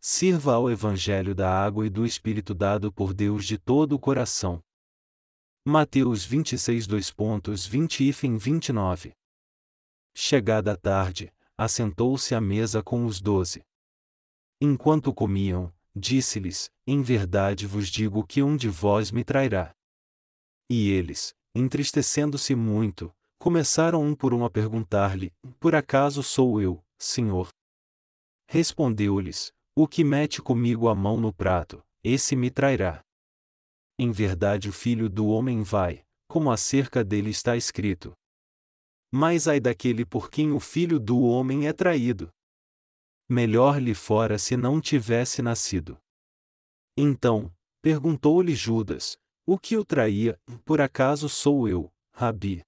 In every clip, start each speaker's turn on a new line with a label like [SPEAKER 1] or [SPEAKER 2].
[SPEAKER 1] sirva ao Evangelho da água e do Espírito dado por Deus de todo o coração. Mateus 26 2.20 e 29 Chegada a tarde, assentou-se à mesa com os doze. Enquanto comiam, disse-lhes: Em verdade vos digo que um de vós me trairá. E eles, entristecendo-se muito, começaram um por um a perguntar-lhe: Por acaso sou eu, Senhor? Respondeu-lhes: O que mete comigo a mão no prato, esse me trairá. Em verdade o filho do homem vai, como acerca dele está escrito. Mas ai daquele por quem o filho do homem é traído. Melhor lhe fora se não tivesse nascido. Então, perguntou-lhe Judas: O que o traía, por acaso sou eu, Rabi?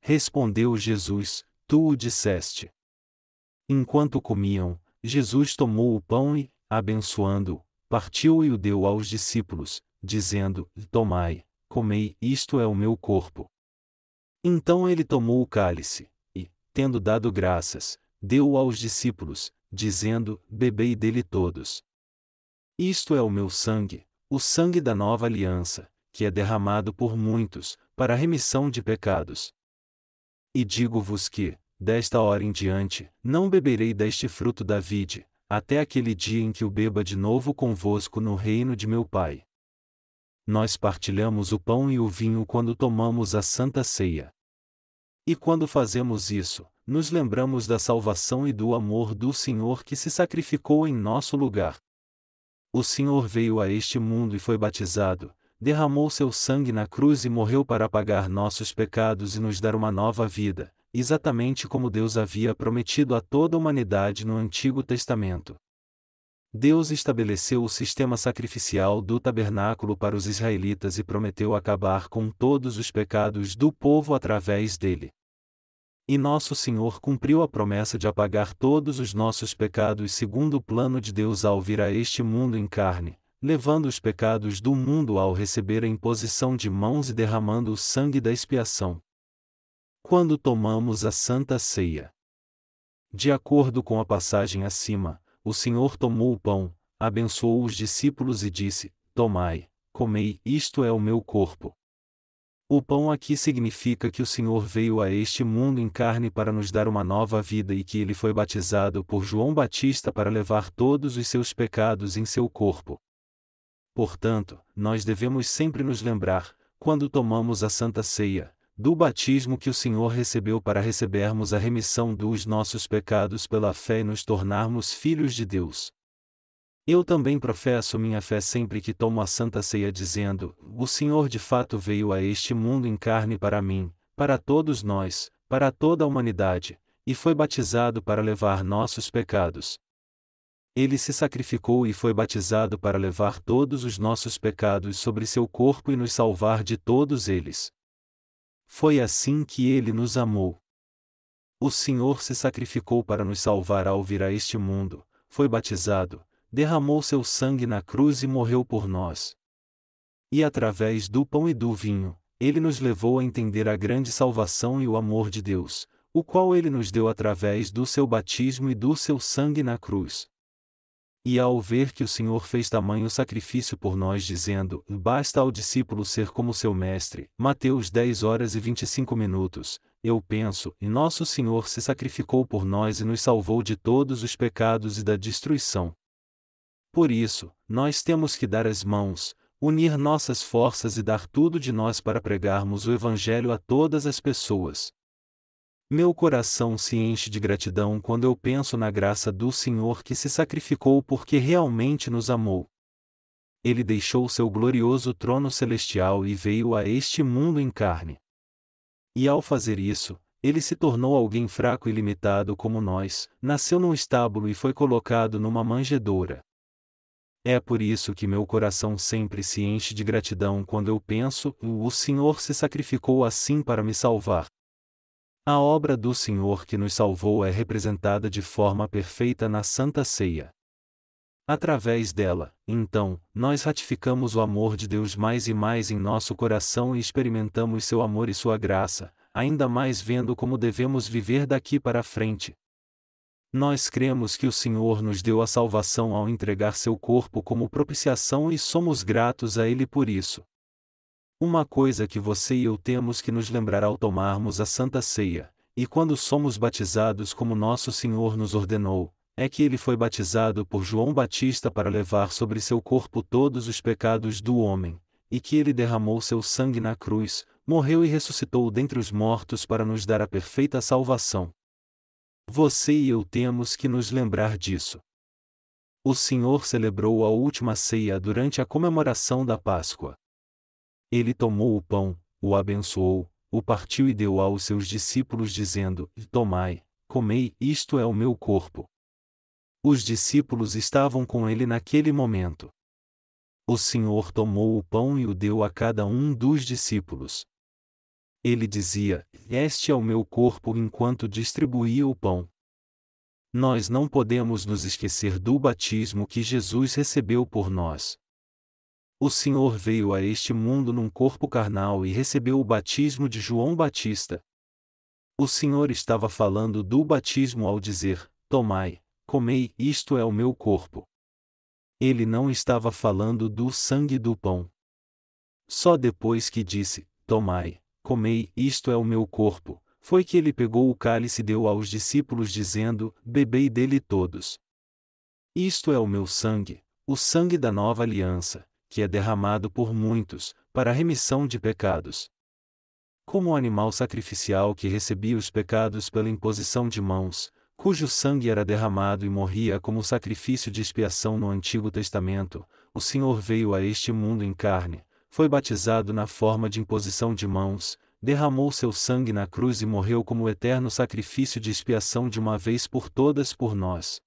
[SPEAKER 1] Respondeu Jesus: Tu o disseste. Enquanto comiam, Jesus tomou o pão e, abençoando-o, partiu e o deu aos discípulos, dizendo: Tomai, comei, isto é o meu corpo. Então ele tomou o cálice, e, tendo dado graças, deu-o aos discípulos, dizendo: Bebei dele todos. Isto é o meu sangue, o sangue da nova aliança, que é derramado por muitos, para a remissão de pecados. E digo-vos que, desta hora em diante, não beberei deste fruto da vide, até aquele dia em que o beba de novo convosco no reino de meu Pai nós partilhamos o pão e o vinho quando tomamos a Santa Ceia. E quando fazemos isso, nos lembramos da salvação e do amor do Senhor que se sacrificou em nosso lugar. O Senhor veio a este mundo e foi batizado, derramou seu sangue na cruz e morreu para pagar nossos pecados e nos dar uma nova vida, exatamente como Deus havia prometido a toda a humanidade no Antigo Testamento. Deus estabeleceu o sistema sacrificial do tabernáculo para os israelitas e prometeu acabar com todos os pecados do povo através dele. E nosso Senhor cumpriu a promessa de apagar todos os nossos pecados segundo o plano de Deus ao vir a este mundo em carne, levando os pecados do mundo ao receber a imposição de mãos e derramando o sangue da expiação. Quando tomamos a Santa Ceia. De acordo com a passagem acima, o Senhor tomou o pão, abençoou os discípulos e disse: Tomai, comei, isto é o meu corpo. O pão aqui significa que o Senhor veio a este mundo em carne para nos dar uma nova vida e que ele foi batizado por João Batista para levar todos os seus pecados em seu corpo. Portanto, nós devemos sempre nos lembrar, quando tomamos a Santa Ceia, do batismo que o Senhor recebeu para recebermos a remissão dos nossos pecados pela fé e nos tornarmos filhos de Deus. Eu também professo minha fé sempre que tomo a Santa Ceia dizendo: O Senhor de fato veio a este mundo em carne para mim, para todos nós, para toda a humanidade, e foi batizado para levar nossos pecados. Ele se sacrificou e foi batizado para levar todos os nossos pecados sobre seu corpo e nos salvar de todos eles. Foi assim que ele nos amou. O Senhor se sacrificou para nos salvar ao vir a este mundo, foi batizado, derramou seu sangue na cruz e morreu por nós. E através do pão e do vinho, ele nos levou a entender a grande salvação e o amor de Deus, o qual ele nos deu através do seu batismo e do seu sangue na cruz. E ao ver que o Senhor fez tamanho sacrifício por nós, dizendo: Basta ao discípulo ser como seu mestre, Mateus 10 horas e 25 minutos, eu penso, e nosso Senhor se sacrificou por nós e nos salvou de todos os pecados e da destruição. Por isso, nós temos que dar as mãos, unir nossas forças e dar tudo de nós para pregarmos o Evangelho a todas as pessoas. Meu coração se enche de gratidão quando eu penso na graça do Senhor que se sacrificou porque realmente nos amou. Ele deixou seu glorioso trono celestial e veio a este mundo em carne. E ao fazer isso, ele se tornou alguém fraco e limitado como nós, nasceu num estábulo e foi colocado numa manjedoura. É por isso que meu coração sempre se enche de gratidão quando eu penso: o Senhor se sacrificou assim para me salvar. A obra do Senhor que nos salvou é representada de forma perfeita na Santa Ceia. Através dela, então, nós ratificamos o amor de Deus mais e mais em nosso coração e experimentamos seu amor e sua graça, ainda mais vendo como devemos viver daqui para frente. Nós cremos que o Senhor nos deu a salvação ao entregar seu corpo como propiciação e somos gratos a Ele por isso. Uma coisa que você e eu temos que nos lembrar ao tomarmos a Santa Ceia, e quando somos batizados como nosso Senhor nos ordenou, é que ele foi batizado por João Batista para levar sobre seu corpo todos os pecados do homem, e que ele derramou seu sangue na cruz, morreu e ressuscitou dentre os mortos para nos dar a perfeita salvação. Você e eu temos que nos lembrar disso. O Senhor celebrou a última ceia durante a comemoração da Páscoa. Ele tomou o pão, o abençoou, o partiu e deu aos seus discípulos, dizendo: Tomai, comei, isto é o meu corpo. Os discípulos estavam com ele naquele momento. O Senhor tomou o pão e o deu a cada um dos discípulos. Ele dizia: Este é o meu corpo enquanto distribuía o pão. Nós não podemos nos esquecer do batismo que Jesus recebeu por nós. O Senhor veio a este mundo num corpo carnal e recebeu o batismo de João Batista. O Senhor estava falando do batismo ao dizer: Tomai, comei, isto é o meu corpo. Ele não estava falando do sangue do pão. Só depois que disse: Tomai, comei, isto é o meu corpo, foi que ele pegou o cálice e deu aos discípulos, dizendo: Bebei dele todos. Isto é o meu sangue, o sangue da nova aliança, que é derramado por muitos, para a remissão de pecados. Como o animal sacrificial que recebia os pecados pela imposição de mãos, cujo sangue era derramado e morria como sacrifício de expiação no Antigo Testamento, o Senhor veio a este mundo em carne, foi batizado na forma de imposição de mãos, derramou seu sangue na cruz e morreu como eterno sacrifício de expiação de uma vez por todas por nós.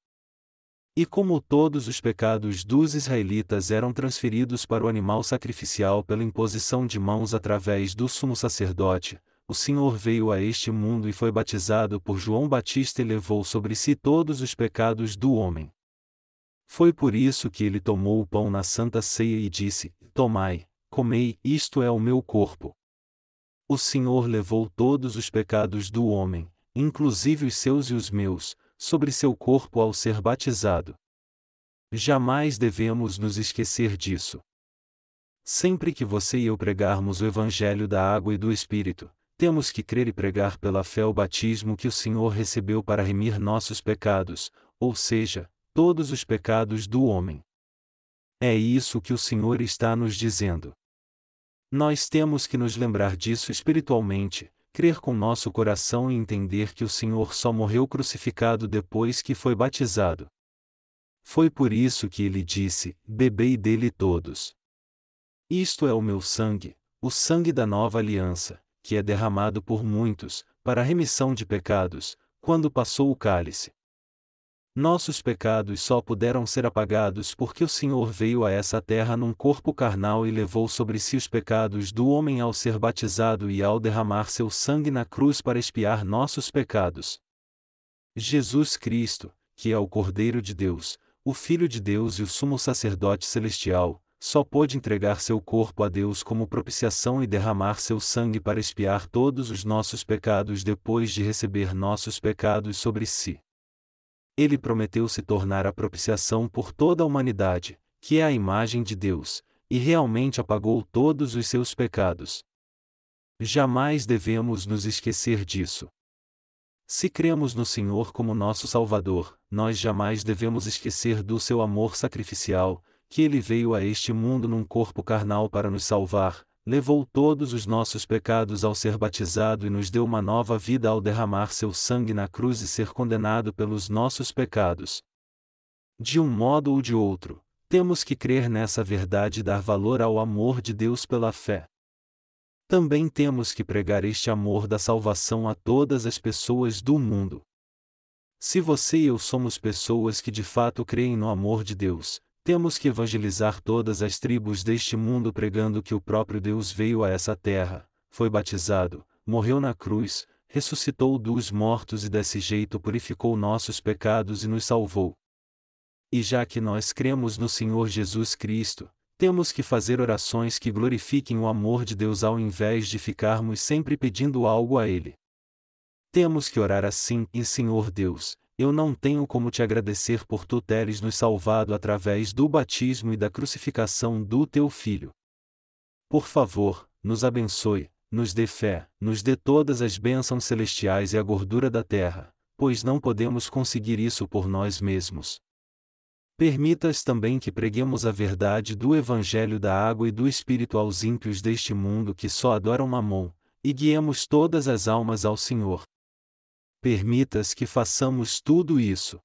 [SPEAKER 1] E como todos os pecados dos israelitas eram transferidos para o animal sacrificial pela imposição de mãos através do sumo sacerdote, o Senhor veio a este mundo e foi batizado por João Batista e levou sobre si todos os pecados do homem. Foi por isso que ele tomou o pão na santa ceia e disse: Tomai, comei, isto é o meu corpo. O Senhor levou todos os pecados do homem, inclusive os seus e os meus, sobre seu corpo ao ser batizado. Jamais devemos nos esquecer disso. Sempre que você e eu pregarmos o Evangelho da água e do Espírito, temos que crer e pregar pela fé o batismo que o Senhor recebeu para remir nossos pecados, ou seja, todos os pecados do homem. É isso que o Senhor está nos dizendo. Nós temos que nos lembrar disso espiritualmente, crer com nosso coração e entender que o Senhor só morreu crucificado depois que foi batizado. Foi por isso que ele disse: Bebei dele todos. Isto é o meu sangue, o sangue da nova aliança, que é derramado por muitos, para a remissão de pecados, quando passou o cálice. Nossos pecados só puderam ser apagados porque o Senhor veio a essa terra num corpo carnal e levou sobre si os pecados do homem ao ser batizado e ao derramar seu sangue na cruz para expiar nossos pecados. Jesus Cristo, que é o Cordeiro de Deus, o Filho de Deus e o Sumo Sacerdote Celestial, só pôde entregar seu corpo a Deus como propiciação e derramar seu sangue para expiar todos os nossos pecados depois de receber nossos pecados sobre si ele prometeu se tornar a propiciação por toda a humanidade, que é a imagem de Deus, e realmente apagou todos os seus pecados. Jamais devemos nos esquecer disso. Se cremos no Senhor como nosso Salvador, nós jamais devemos esquecer do seu amor sacrificial, que ele veio a este mundo num corpo carnal para nos salvar, levou todos os nossos pecados ao ser batizado e nos deu uma nova vida ao derramar seu sangue na cruz e ser condenado pelos nossos pecados. De um modo ou de outro, temos que crer nessa verdade e dar valor ao amor de Deus pela fé. Também temos que pregar este amor da salvação a todas as pessoas do mundo. Se você e eu somos pessoas que de fato creem no amor de Deus, temos que evangelizar todas as tribos deste mundo pregando que o próprio Deus veio a essa terra, foi batizado, morreu na cruz, ressuscitou dos mortos e desse jeito purificou nossos pecados e nos salvou. E já que nós cremos no Senhor Jesus Cristo, temos que fazer orações que glorifiquem o amor de Deus ao invés de ficarmos sempre pedindo algo a Ele. Temos que orar assim: e Senhor Deus, eu não tenho como te agradecer por tu teres nos salvado através do batismo e da crucificação do teu filho. Por favor, nos abençoe, nos dê fé, nos dê todas as bênçãos celestiais e a gordura da terra, pois não podemos conseguir isso por nós mesmos. Permitas também que preguemos a verdade do Evangelho da água e do Espírito aos ímpios deste mundo que só adoram Mamon, e guiemos todas as almas ao Senhor. Permitas que façamos tudo isso.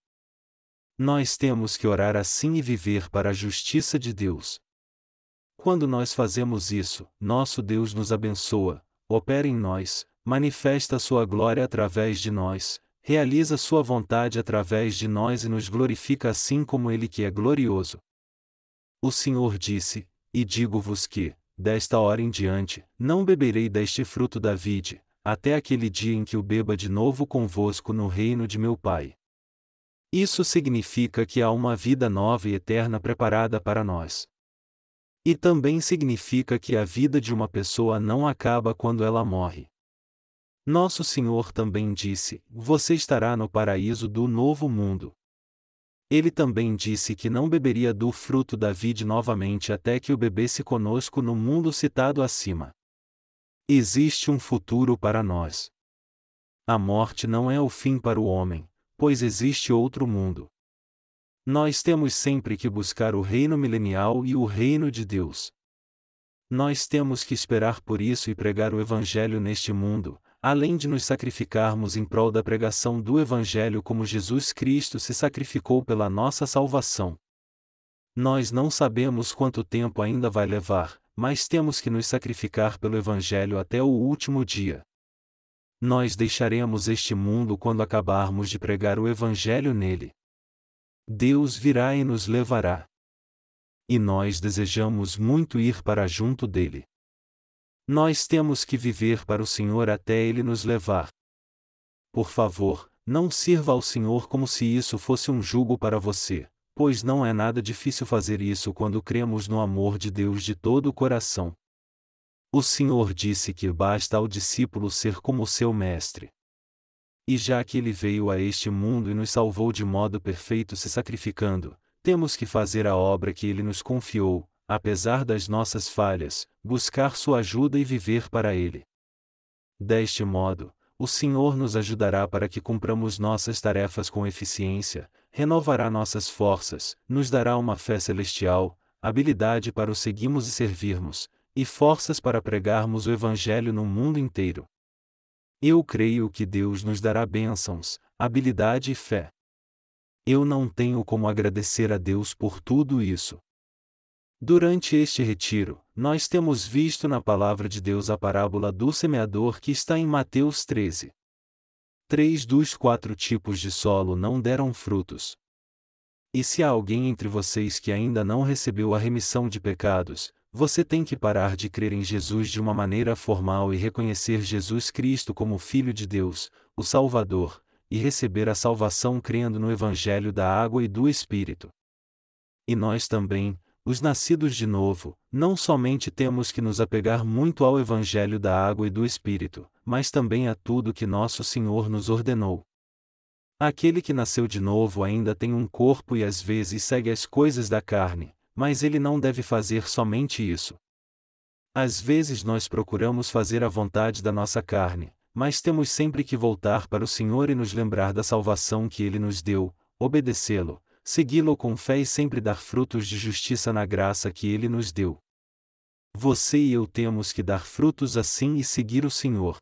[SPEAKER 1] Nós temos que orar assim e viver para a justiça de Deus. Quando nós fazemos isso, nosso Deus nos abençoa, opera em nós, manifesta sua glória através de nós, realiza Sua vontade através de nós e nos glorifica assim como Ele que é glorioso. O Senhor disse: E digo-vos que, desta hora em diante, não beberei deste fruto da vide, até aquele dia em que o beba de novo convosco no reino de meu Pai. Isso significa que há uma vida nova e eterna preparada para nós. E também significa que a vida de uma pessoa não acaba quando ela morre. Nosso Senhor também disse: Você estará no paraíso do novo mundo. Ele também disse que não beberia do fruto da vide novamente até que o bebesse conosco no mundo citado acima. Existe um futuro para nós. A morte não é o fim para o homem, pois existe outro mundo. Nós temos sempre que buscar o reino milenial e o reino de Deus. Nós temos que esperar por isso e pregar o Evangelho neste mundo, além de nos sacrificarmos em prol da pregação do Evangelho como Jesus Cristo se sacrificou pela nossa salvação. Nós não sabemos quanto tempo ainda vai levar, mas temos que nos sacrificar pelo Evangelho até o último dia. Nós deixaremos este mundo quando acabarmos de pregar o Evangelho nele. Deus virá e nos levará. E nós desejamos muito ir para junto dele. Nós temos que viver para o Senhor até Ele nos levar. Por favor, não sirva ao Senhor como se isso fosse um jugo para você, pois não é nada difícil fazer isso quando cremos no amor de Deus de todo o coração. O Senhor disse que basta ao discípulo ser como seu mestre. E já que ele veio a este mundo e nos salvou de modo perfeito se sacrificando, temos que fazer a obra que ele nos confiou, apesar das nossas falhas, buscar sua ajuda e viver para Ele. Deste modo, o Senhor nos ajudará para que cumpramos nossas tarefas com eficiência, renovará nossas forças, nos dará uma fé celestial, habilidade para o seguirmos e servirmos, e forças para pregarmos o Evangelho no mundo inteiro. Eu creio que Deus nos dará bênçãos, habilidade e fé. Eu não tenho como agradecer a Deus por tudo isso. Durante este retiro, nós temos visto na palavra de Deus a parábola do semeador que está em Mateus 13. Três dos quatro tipos de solo não deram frutos. E se há alguém entre vocês que ainda não recebeu a remissão de pecados, você tem que parar de crer em Jesus de uma maneira formal e reconhecer Jesus Cristo como Filho de Deus, o Salvador, e receber a salvação crendo no Evangelho da água e do Espírito. E nós também, os nascidos de novo, não somente temos que nos apegar muito ao Evangelho da água e do Espírito, mas também a tudo que nosso Senhor nos ordenou. Aquele que nasceu de novo ainda tem um corpo e às vezes segue as coisas da carne, mas ele não deve fazer somente isso. Às vezes nós procuramos fazer a vontade da nossa carne, mas temos sempre que voltar para o Senhor e nos lembrar da salvação que ele nos deu, obedecê-lo, segui-lo com fé e sempre dar frutos de justiça na graça que ele nos deu. Você e eu temos que dar frutos assim e seguir o Senhor.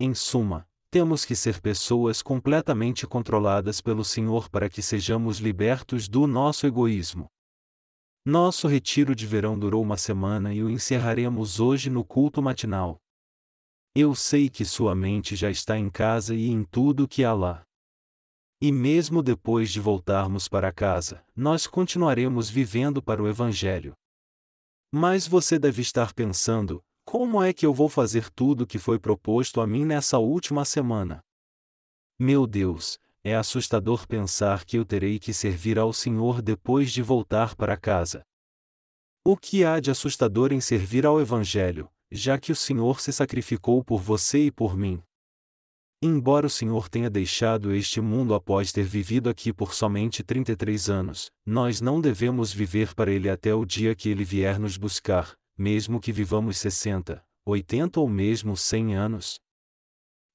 [SPEAKER 1] Em suma, temos que ser pessoas completamente controladas pelo Senhor para que sejamos libertos do nosso egoísmo. Nosso retiro de verão durou uma semana e o encerraremos hoje no culto matinal. Eu sei que sua mente já está em casa e em tudo que há lá. E mesmo depois de voltarmos para casa, nós continuaremos vivendo para o Evangelho. Mas você deve estar pensando: como é que eu vou fazer tudo o que foi proposto a mim nessa última semana? Meu Deus, é assustador pensar que eu terei que servir ao Senhor depois de voltar para casa. O que há de assustador em servir ao Evangelho, já que o Senhor se sacrificou por você e por mim? Embora o Senhor tenha deixado este mundo após ter vivido aqui por somente 33 anos, nós não devemos viver para Ele até o dia que Ele vier nos buscar, mesmo que vivamos 60, 80 ou mesmo 100 anos.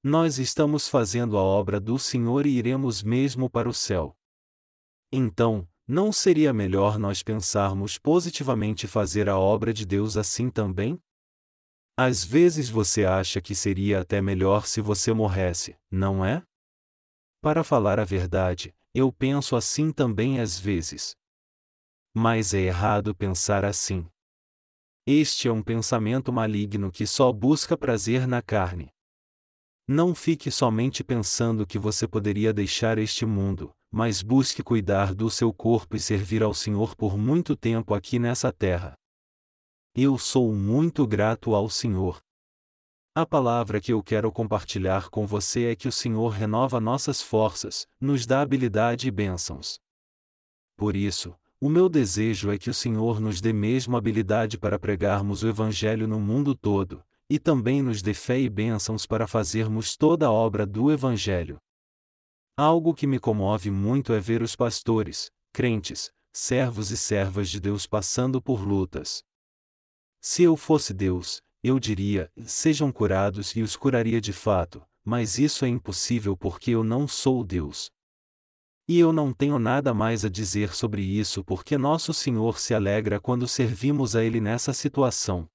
[SPEAKER 1] Nós estamos fazendo a obra do Senhor e iremos mesmo para o céu. Então, não seria melhor nós pensarmos positivamente fazer a obra de Deus assim também? Às vezes você acha que seria até melhor se você morresse, não é? Para falar a verdade, eu penso assim também às vezes. Mas é errado pensar assim. Este é um pensamento maligno que só busca prazer na carne. Não fique somente pensando que você poderia deixar este mundo, mas busque cuidar do seu corpo e servir ao Senhor por muito tempo aqui nessa terra. Eu sou muito grato ao Senhor. A palavra que eu quero compartilhar com você é que o Senhor renova nossas forças, nos dá habilidade e bênçãos. Por isso, o meu desejo é que o Senhor nos dê mesmo habilidade para pregarmos o Evangelho no mundo todo, e também nos dê fé e bênçãos para fazermos toda a obra do Evangelho. Algo que me comove muito é ver os pastores, crentes, servos e servas de Deus passando por lutas, se eu fosse Deus, eu diria: sejam curados e os curaria de fato, mas isso é impossível porque eu não sou Deus. E eu não tenho nada mais a dizer sobre isso porque nosso Senhor se alegra quando servimos a Ele nessa situação.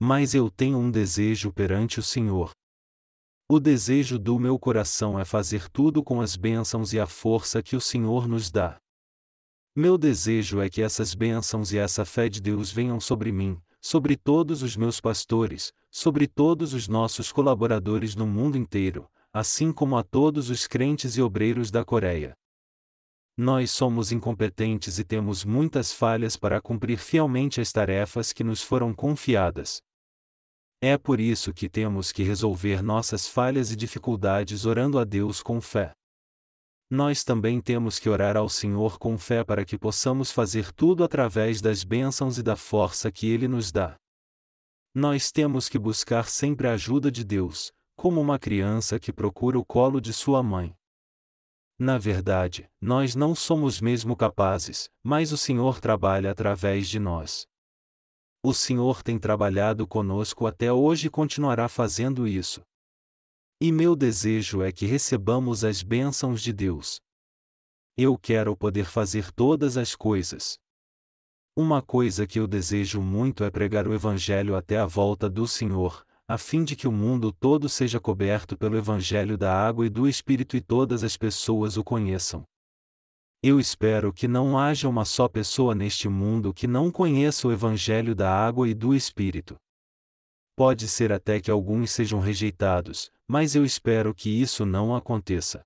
[SPEAKER 1] Mas eu tenho um desejo perante o Senhor. O desejo do meu coração é fazer tudo com as bênçãos e a força que o Senhor nos dá. Meu desejo é que essas bênçãos e essa fé de Deus venham sobre mim, sobre todos os meus pastores, sobre todos os nossos colaboradores no mundo inteiro, assim como a todos os crentes e obreiros da Coreia. Nós somos incompetentes e temos muitas falhas para cumprir fielmente as tarefas que nos foram confiadas. É por isso que temos que resolver nossas falhas e dificuldades orando a Deus com fé nós também temos que orar ao Senhor com fé para que possamos fazer tudo através das bênçãos e da força que Ele nos dá. Nós temos que buscar sempre a ajuda de Deus, como uma criança que procura o colo de sua mãe. Na verdade, nós não somos mesmo capazes, mas o Senhor trabalha através de nós. O Senhor tem trabalhado conosco até hoje e continuará fazendo isso. E meu desejo é que recebamos as bênçãos de Deus. Eu quero poder fazer todas as coisas. Uma coisa que eu desejo muito é pregar o Evangelho até a volta do Senhor, a fim de que o mundo todo seja coberto pelo Evangelho da água e do Espírito e todas as pessoas o conheçam. Eu espero que não haja uma só pessoa neste mundo que não conheça o Evangelho da água e do Espírito. Pode ser até que alguns sejam rejeitados, mas eu espero que isso não aconteça.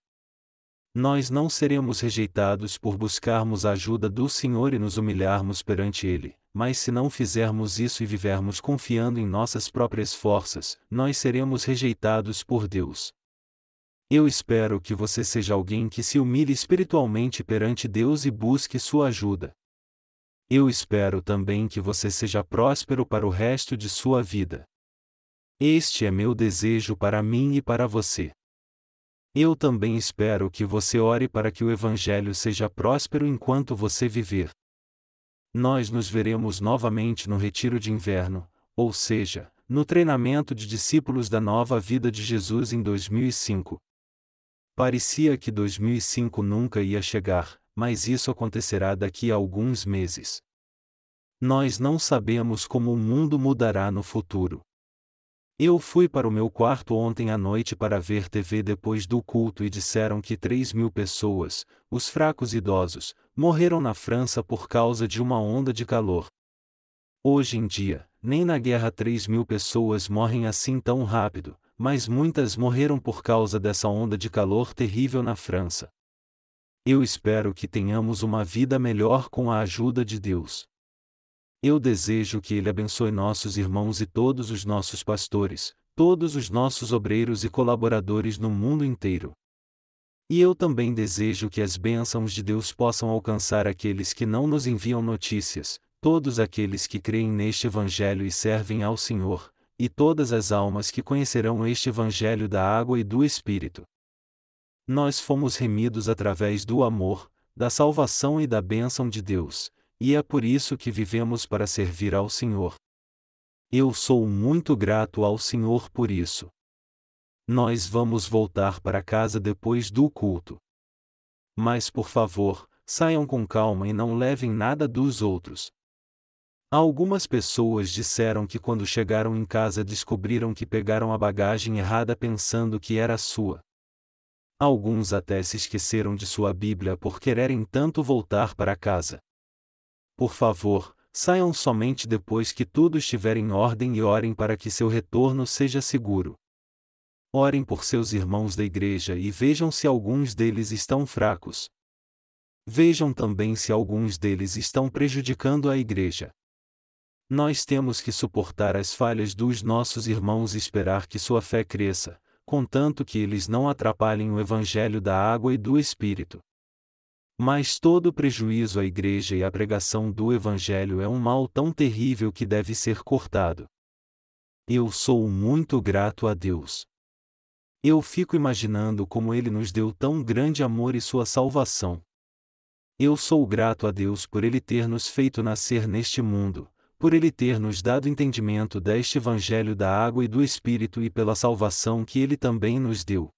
[SPEAKER 1] Nós não seremos rejeitados por buscarmos a ajuda do Senhor e nos humilharmos perante Ele, mas se não fizermos isso e vivermos confiando em nossas próprias forças, nós seremos rejeitados por Deus. Eu espero que você seja alguém que se humilhe espiritualmente perante Deus e busque sua ajuda. Eu espero também que você seja próspero para o resto de sua vida. Este é meu desejo para mim e para você. Eu também espero que você ore para que o Evangelho seja próspero enquanto você viver. Nós nos veremos novamente no retiro de inverno, ou seja, no treinamento de discípulos da nova vida de Jesus em 2005. Parecia que 2005 nunca ia chegar, mas isso acontecerá daqui a alguns meses. Nós não sabemos como o mundo mudará no futuro. Eu fui para o meu quarto ontem à noite para ver TV depois do culto e disseram que 3 mil pessoas, os fracos idosos, morreram na França por causa de uma onda de calor. Hoje em dia, nem na guerra 3 mil pessoas morrem assim tão rápido, mas muitas morreram por causa dessa onda de calor terrível na França. Eu espero que tenhamos uma vida melhor com a ajuda de Deus. Eu desejo que Ele abençoe nossos irmãos e todos os nossos pastores, todos os nossos obreiros e colaboradores no mundo inteiro. E eu também desejo que as bênçãos de Deus possam alcançar aqueles que não nos enviam notícias, todos aqueles que creem neste Evangelho e servem ao Senhor, e todas as almas que conhecerão este Evangelho da água e do Espírito. Nós fomos remidos através do amor, da salvação e da bênção de Deus, e é por isso que vivemos para servir ao Senhor. Eu sou muito grato ao Senhor por isso. Nós vamos voltar para casa depois do culto. Mas por favor, saiam com calma e não levem nada dos outros. Algumas pessoas disseram que quando chegaram em casa descobriram que pegaram a bagagem errada pensando que era sua. Alguns até se esqueceram de sua Bíblia por quererem tanto voltar para casa. Por favor, saiam somente depois que tudo estiver em ordem e orem para que seu retorno seja seguro. Orem por seus irmãos da igreja e vejam se alguns deles estão fracos. Vejam também se alguns deles estão prejudicando a igreja. Nós temos que suportar as falhas dos nossos irmãos e esperar que sua fé cresça, contanto que eles não atrapalhem o evangelho da água e do Espírito. Mas todo prejuízo à igreja e à pregação do Evangelho é um mal tão terrível que deve ser cortado. Eu sou muito grato a Deus. Eu fico imaginando como Ele nos deu tão grande amor e sua salvação. Eu sou grato a Deus por Ele ter nos feito nascer neste mundo, por Ele ter nos dado entendimento deste Evangelho da água e do Espírito e pela salvação que Ele também nos deu.